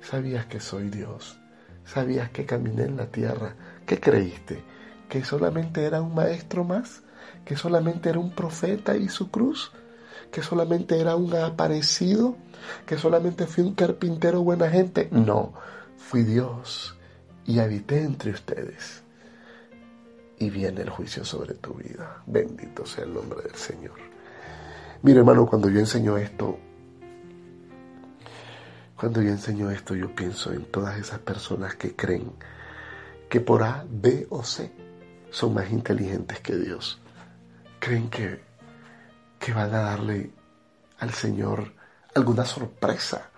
sabías que soy Dios, sabías que caminé en la tierra. ¿Qué creíste? ¿Que solamente era un maestro más? ¿Que solamente era un profeta y su cruz? ¿Que solamente era un aparecido? ¿Que solamente fui un carpintero buena gente? No, fui Dios y habité entre ustedes y viene el juicio sobre tu vida. Bendito sea el nombre del Señor. Mire hermano, cuando yo enseño esto, cuando yo enseño esto, yo pienso en todas esas personas que creen que por A, B o C son más inteligentes que Dios. Creen que, que van a darle al Señor alguna sorpresa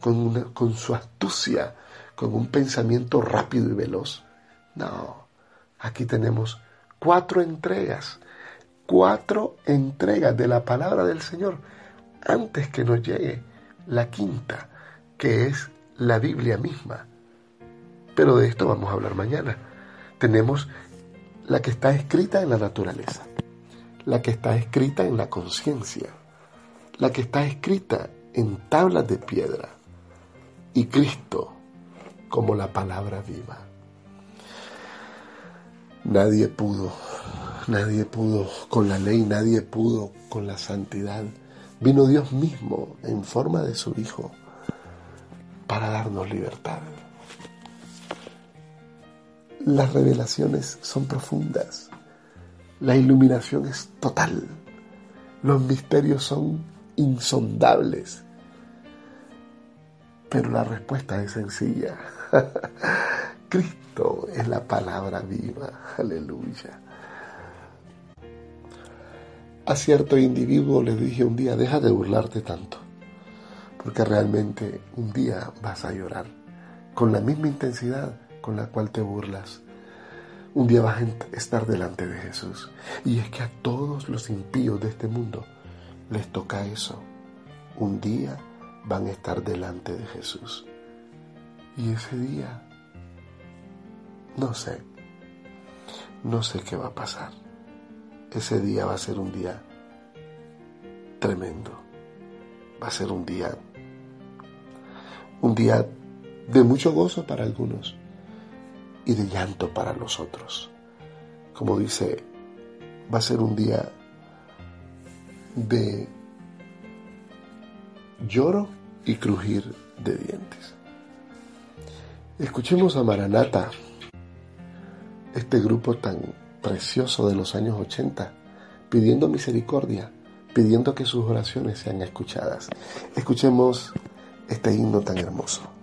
con, con su astucia, con un pensamiento rápido y veloz. No, Aquí tenemos cuatro entregas, cuatro entregas de la palabra del Señor antes que nos llegue la quinta, que es la Biblia misma. Pero de esto vamos a hablar mañana. Tenemos la que está escrita en la naturaleza, la que está escrita en la conciencia, la que está escrita en tablas de piedra y Cristo como la palabra viva. Nadie pudo, nadie pudo con la ley, nadie pudo con la santidad. Vino Dios mismo en forma de su Hijo para darnos libertad. Las revelaciones son profundas, la iluminación es total, los misterios son insondables, pero la respuesta es sencilla. [LAUGHS] Cristo es la palabra viva. Aleluya. A cierto individuo le dije un día, deja de burlarte tanto, porque realmente un día vas a llorar con la misma intensidad con la cual te burlas. Un día vas a estar delante de Jesús. Y es que a todos los impíos de este mundo les toca eso. Un día van a estar delante de Jesús. Y ese día no sé. No sé qué va a pasar. Ese día va a ser un día tremendo. Va a ser un día un día de mucho gozo para algunos y de llanto para los otros. Como dice, va a ser un día de lloro y crujir de dientes. Escuchemos a Maranata este grupo tan precioso de los años 80, pidiendo misericordia, pidiendo que sus oraciones sean escuchadas. Escuchemos este himno tan hermoso.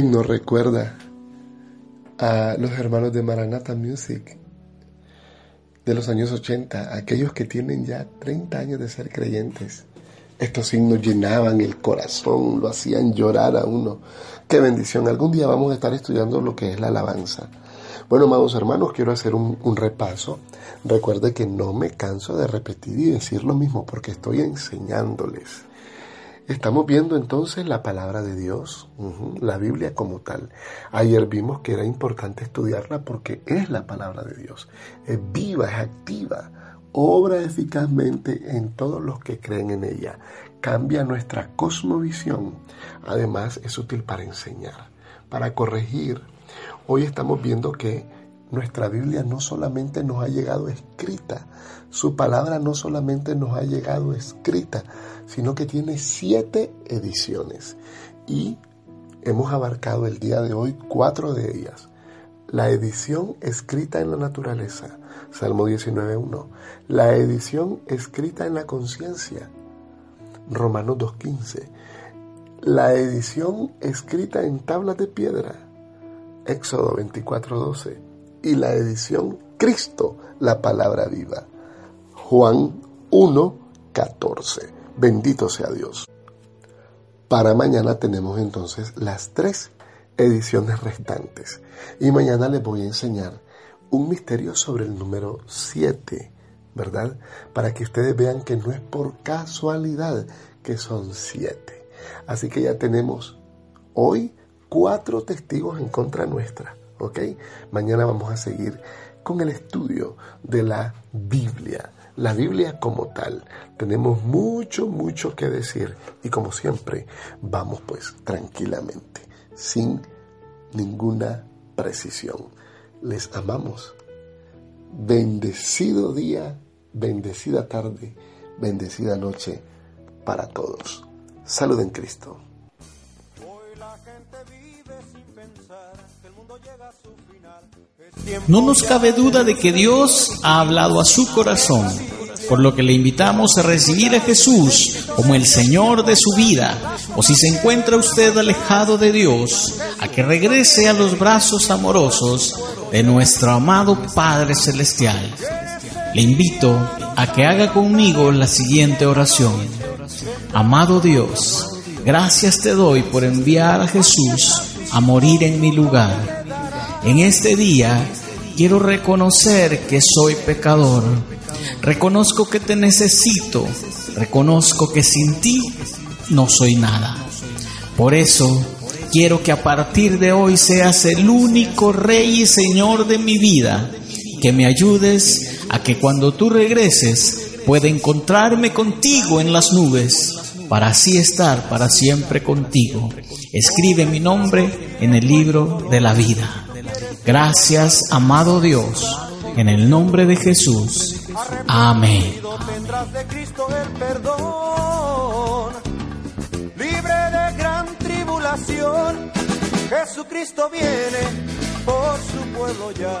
¿Quién no recuerda a los hermanos de Maranatha Music de los años 80, aquellos que tienen ya 30 años de ser creyentes? Estos himnos llenaban el corazón, lo hacían llorar a uno. Qué bendición. Algún día vamos a estar estudiando lo que es la alabanza. Bueno, amados hermanos, quiero hacer un, un repaso. Recuerde que no me canso de repetir y decir lo mismo porque estoy enseñándoles. Estamos viendo entonces la palabra de Dios, la Biblia como tal. Ayer vimos que era importante estudiarla porque es la palabra de Dios. Es viva, es activa, obra eficazmente en todos los que creen en ella. Cambia nuestra cosmovisión. Además es útil para enseñar, para corregir. Hoy estamos viendo que nuestra Biblia no solamente nos ha llegado escrita, su palabra no solamente nos ha llegado escrita, sino que tiene siete ediciones. Y hemos abarcado el día de hoy cuatro de ellas. La edición escrita en la naturaleza, Salmo 19.1. La edición escrita en la conciencia, Romanos 2.15. La edición escrita en tablas de piedra, Éxodo 24.12. Y la edición Cristo, la palabra viva, Juan 1.14. Bendito sea Dios. Para mañana tenemos entonces las tres ediciones restantes. Y mañana les voy a enseñar un misterio sobre el número 7, ¿verdad? Para que ustedes vean que no es por casualidad que son 7. Así que ya tenemos hoy cuatro testigos en contra nuestra, ¿ok? Mañana vamos a seguir con el estudio de la Biblia. La Biblia como tal. Tenemos mucho, mucho que decir y como siempre vamos pues tranquilamente, sin ninguna precisión. Les amamos. Bendecido día, bendecida tarde, bendecida noche para todos. Salud en Cristo. No nos cabe duda de que Dios ha hablado a su corazón, por lo que le invitamos a recibir a Jesús como el Señor de su vida, o si se encuentra usted alejado de Dios, a que regrese a los brazos amorosos de nuestro amado Padre Celestial. Le invito a que haga conmigo la siguiente oración. Amado Dios, gracias te doy por enviar a Jesús a morir en mi lugar. En este día quiero reconocer que soy pecador. Reconozco que te necesito. Reconozco que sin ti no soy nada. Por eso quiero que a partir de hoy seas el único rey y señor de mi vida. Que me ayudes a que cuando tú regreses pueda encontrarme contigo en las nubes para así estar para siempre contigo. Escribe mi nombre en el libro de la vida. Gracias, amado Dios, en el nombre de Jesús. Amén. Tendrás de Cristo el perdón, libre de gran tribulación. Jesucristo viene por su pueblo ya.